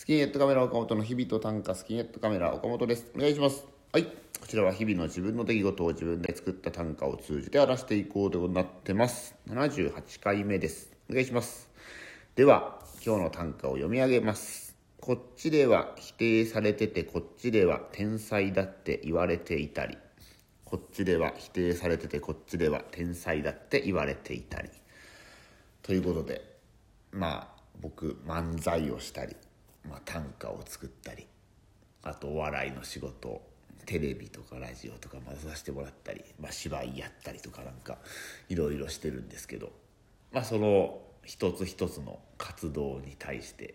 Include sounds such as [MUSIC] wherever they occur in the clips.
スキンヘッドカメラ岡本の日々と短歌スキンヘッドカメラ岡本です。お願いします。はい。こちらは日々の自分の出来事を自分で作った短歌を通じて荒らしていこうとなってます。78回目です。お願いします。では今日の短歌を読み上げます。こっちでは否定されててこっちでは天才だって言われていたり。こっちでは否定されててこっちでは天才だって言われていたり。ということでまあ僕漫才をしたり。まあ、短歌を作ったりあとお笑いの仕事テレビとかラジオとかま出させてもらったり、まあ、芝居やったりとかなんかいろいろしてるんですけど、まあ、その一つ一つの活動に対して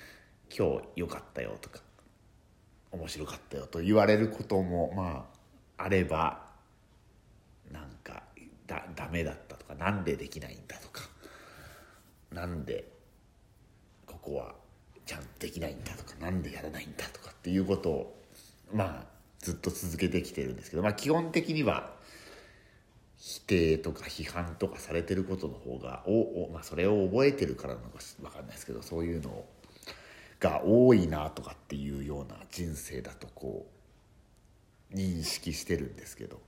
「今日良かったよ」とか「面白かったよ」と言われることもまああればなんかだダメだったとかなんでできないんだとかなんでここはちゃんとできないんだとか何でやらないんだとかっていうことをまあずっと続けてきてるんですけど、まあ、基本的には否定とか批判とかされてることの方がおお、まあ、それを覚えてるからなのか分かんないですけどそういうのが多いなとかっていうような人生だとこう認識してるんですけど、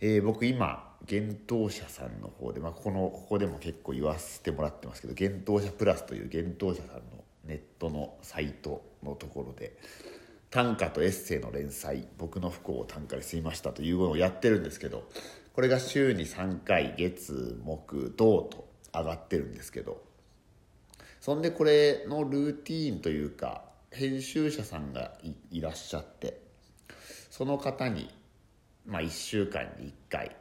えー、僕今幻冬舎さんの方で、まあ、ここのここでも結構言わせてもらってますけど幻冬舎プラスという幻冬舎さんのネットのサイトのところで短歌とエッセイの連載「僕の不幸を短歌に吸いました」というのをやってるんですけどこれが週に3回月木土と上がってるんですけどそんでこれのルーティーンというか編集者さんがいらっしゃってその方に、まあ、1週間に1回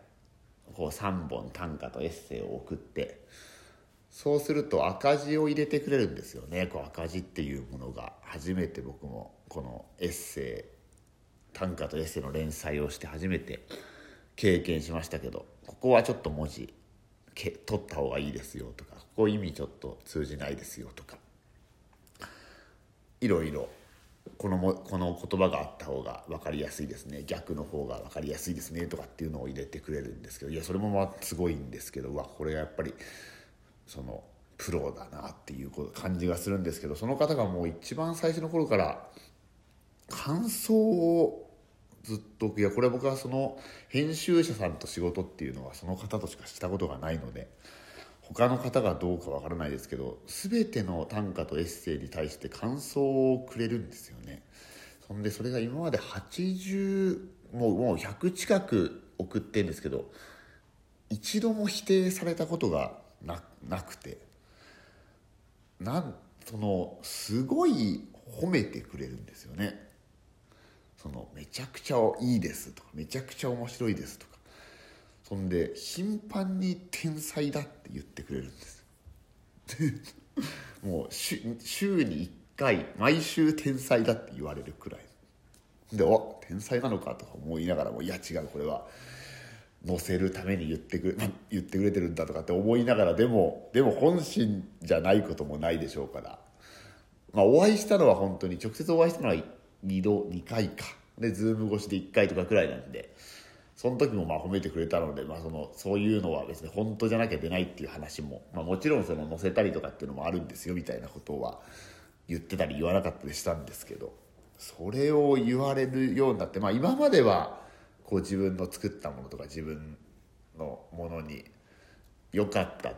こう3本短歌とエッセイを送って。そうすると赤字を入れてくれるんですよね。こう赤字っていうものが初めて僕もこのエッセイ短歌とエッセイの連載をして初めて経験しましたけどここはちょっと文字取った方がいいですよとかここ意味ちょっと通じないですよとかいろいろこのもこの言葉があった方が分かりやすいですね。逆の方が分かりやすいですね。とかっていうのを入れてくれるんですけど。いやそれもまあすごいんですけど。わこれがやっぱりそのプロだなっていう感じがするんですけど。その方がもう一番最初の頃から感想をずっといやこれ僕はその編集者さんと仕事っていうのはその方としかしたことがないので。他の方がどうかわからないですけど全ての短歌とエッセイに対して感想をくれるんですよね。そんでそれが今まで80もうもう100近く送ってんですけど一度も否定されたことがななくてなんそのすごい褒めてくれるんですよね。そのめちゃくちゃいいですとかめちゃくちゃ面白いですとかそんで頻繁に天才だって言ってくれるんです。[LAUGHS] もう週に1回毎週天才だって言われるくらい。でお天才なのかとか思いながらもいや違うこれは載せるために言ってくれ [LAUGHS] 言ってくれてるんだとかって思いながらでもでも本心じゃないこともないでしょうから。まあお会いしたのは本当に直接お会いしたのは2度2回か。でズーム越しで1回とかくらいなんで。その時もまあ褒めてくれたので、まあ、そのそういうのは別に本当じゃなきゃ出ないっていう話も、まあ、もちろんその載せたりとかっていうのもあるんですよみたいなことは言ってたり言わなかったりしたんですけどそれを言われるようになって、まあ、今まではこう自分の作ったものとか自分のものに良かった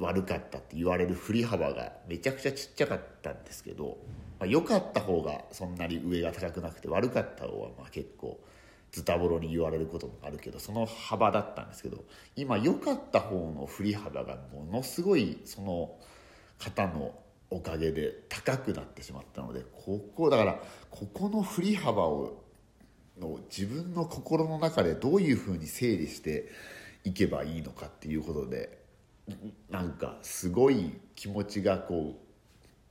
悪かったって言われる振り幅がめちゃくちゃちっちゃかったんですけど、まあ、良かった方がそんなに上が高くなくて悪かった方はまあ結構。ズタボロに言われることもあるけどその幅だったんですけど今良かった方の振り幅がものすごいその方のおかげで高くなってしまったのでここだからここの振り幅をの自分の心の中でどういうふうに整理していけばいいのかっていうことでなんかすごい気持ちがこ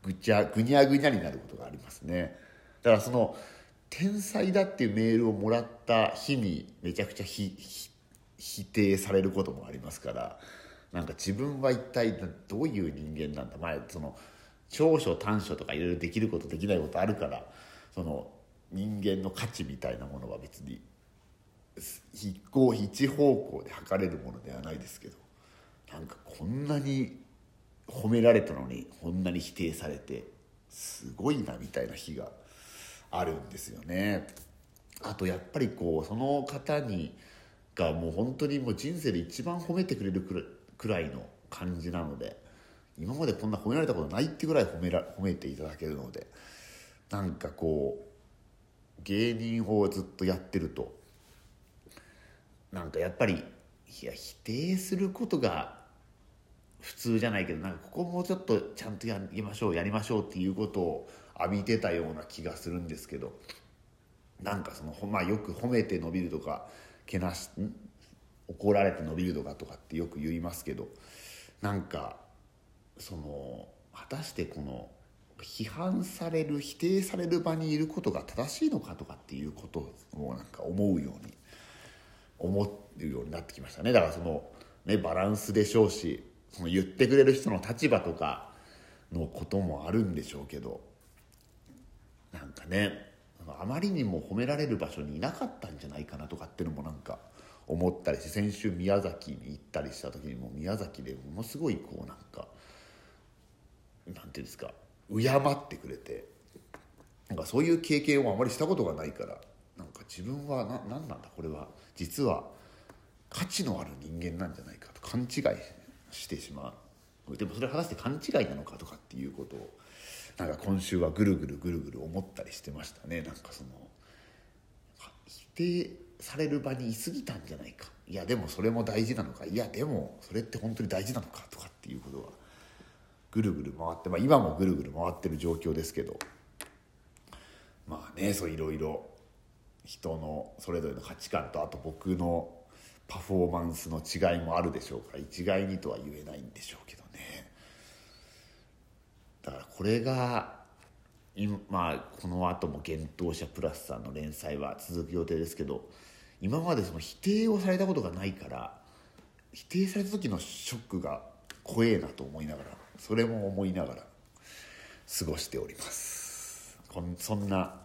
うぐちゃぐにゃぐにゃになることがありますね。だからその天才だっていうメールをもらった日にめちゃくちゃ否定されることもありますからなんか自分は一体どういう人間なんだ前その長所短所とかいろいろできることできないことあるからその人間の価値みたいなものは別に一向一方向で測れるものではないですけどなんかこんなに褒められたのにこんなに否定されてすごいなみたいな日があるんですよね。あとやっぱりこうその方にがもう本当にもう人生で一番褒めてくれるくらいの感じなので今までこんな褒められたことないってぐらい褒めら褒めていただけるのでなんかこう芸人法をずっとやってるとなんかやっぱりいや否定することが普通じゃないけどなんかここもうちょっとちゃんとやりましょうやりましょうっていうことを浴びてたような気がするんですけどなんかその、まあ、よく褒めて伸びるとかけなし怒られて伸びるとかとかってよく言いますけどなんかその果たしてこの批判される否定される場にいることが正しいのかとかっていうことをなんか思うように思うようになってきましたね。だからその、ね、バランスでしょうしその言ってくれる人の立場とかのこともあるんでしょうけどね。あまりにも褒められる場所にいなかったんじゃないかなとかっていうのもなんか思ったりして先週宮崎に行ったりした時にも宮崎でものすごいこうなんかなんていうんですか敬ってくれてなんかそういう経験をあまりしたことがないからなんか自分はな何なんだこれは。実は価値のある人間なんじゃないかと勘違いしてしまう。でもそれは果たして勘違いなのかとかっていうことをなんか今週はぐるぐるぐるぐる思ったりしてましたね。なんかその否定される場にいすぎたんじゃないか。いやでもそれも大事なのか。いやでもそれって本当に大事なのかとかっていうことはぐるぐる回って、まあ、今もぐるぐる回ってる状況ですけど。まあねそういろいろ人のそれぞれの価値観とあと僕のパフォーマンスの違いもあるでしょうから一概にとは言えないんでしょうけど。これが今、まあ、この後も「幻冬者プラス」さんの連載は続く予定ですけど今までその否定をされたことがないから否定された時のショックが怖えなと思いながらそれも思いながら過ごしております。こんそんな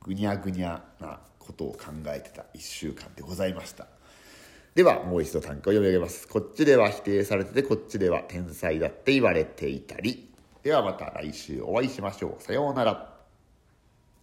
ぐにゃぐにゃなことを考えてた1週間でございました。ではもう一度短歌を読み上げます。こっちでは否定されててこっちでは天才だって言われていたりではまた来週お会いしましょう。さようなら。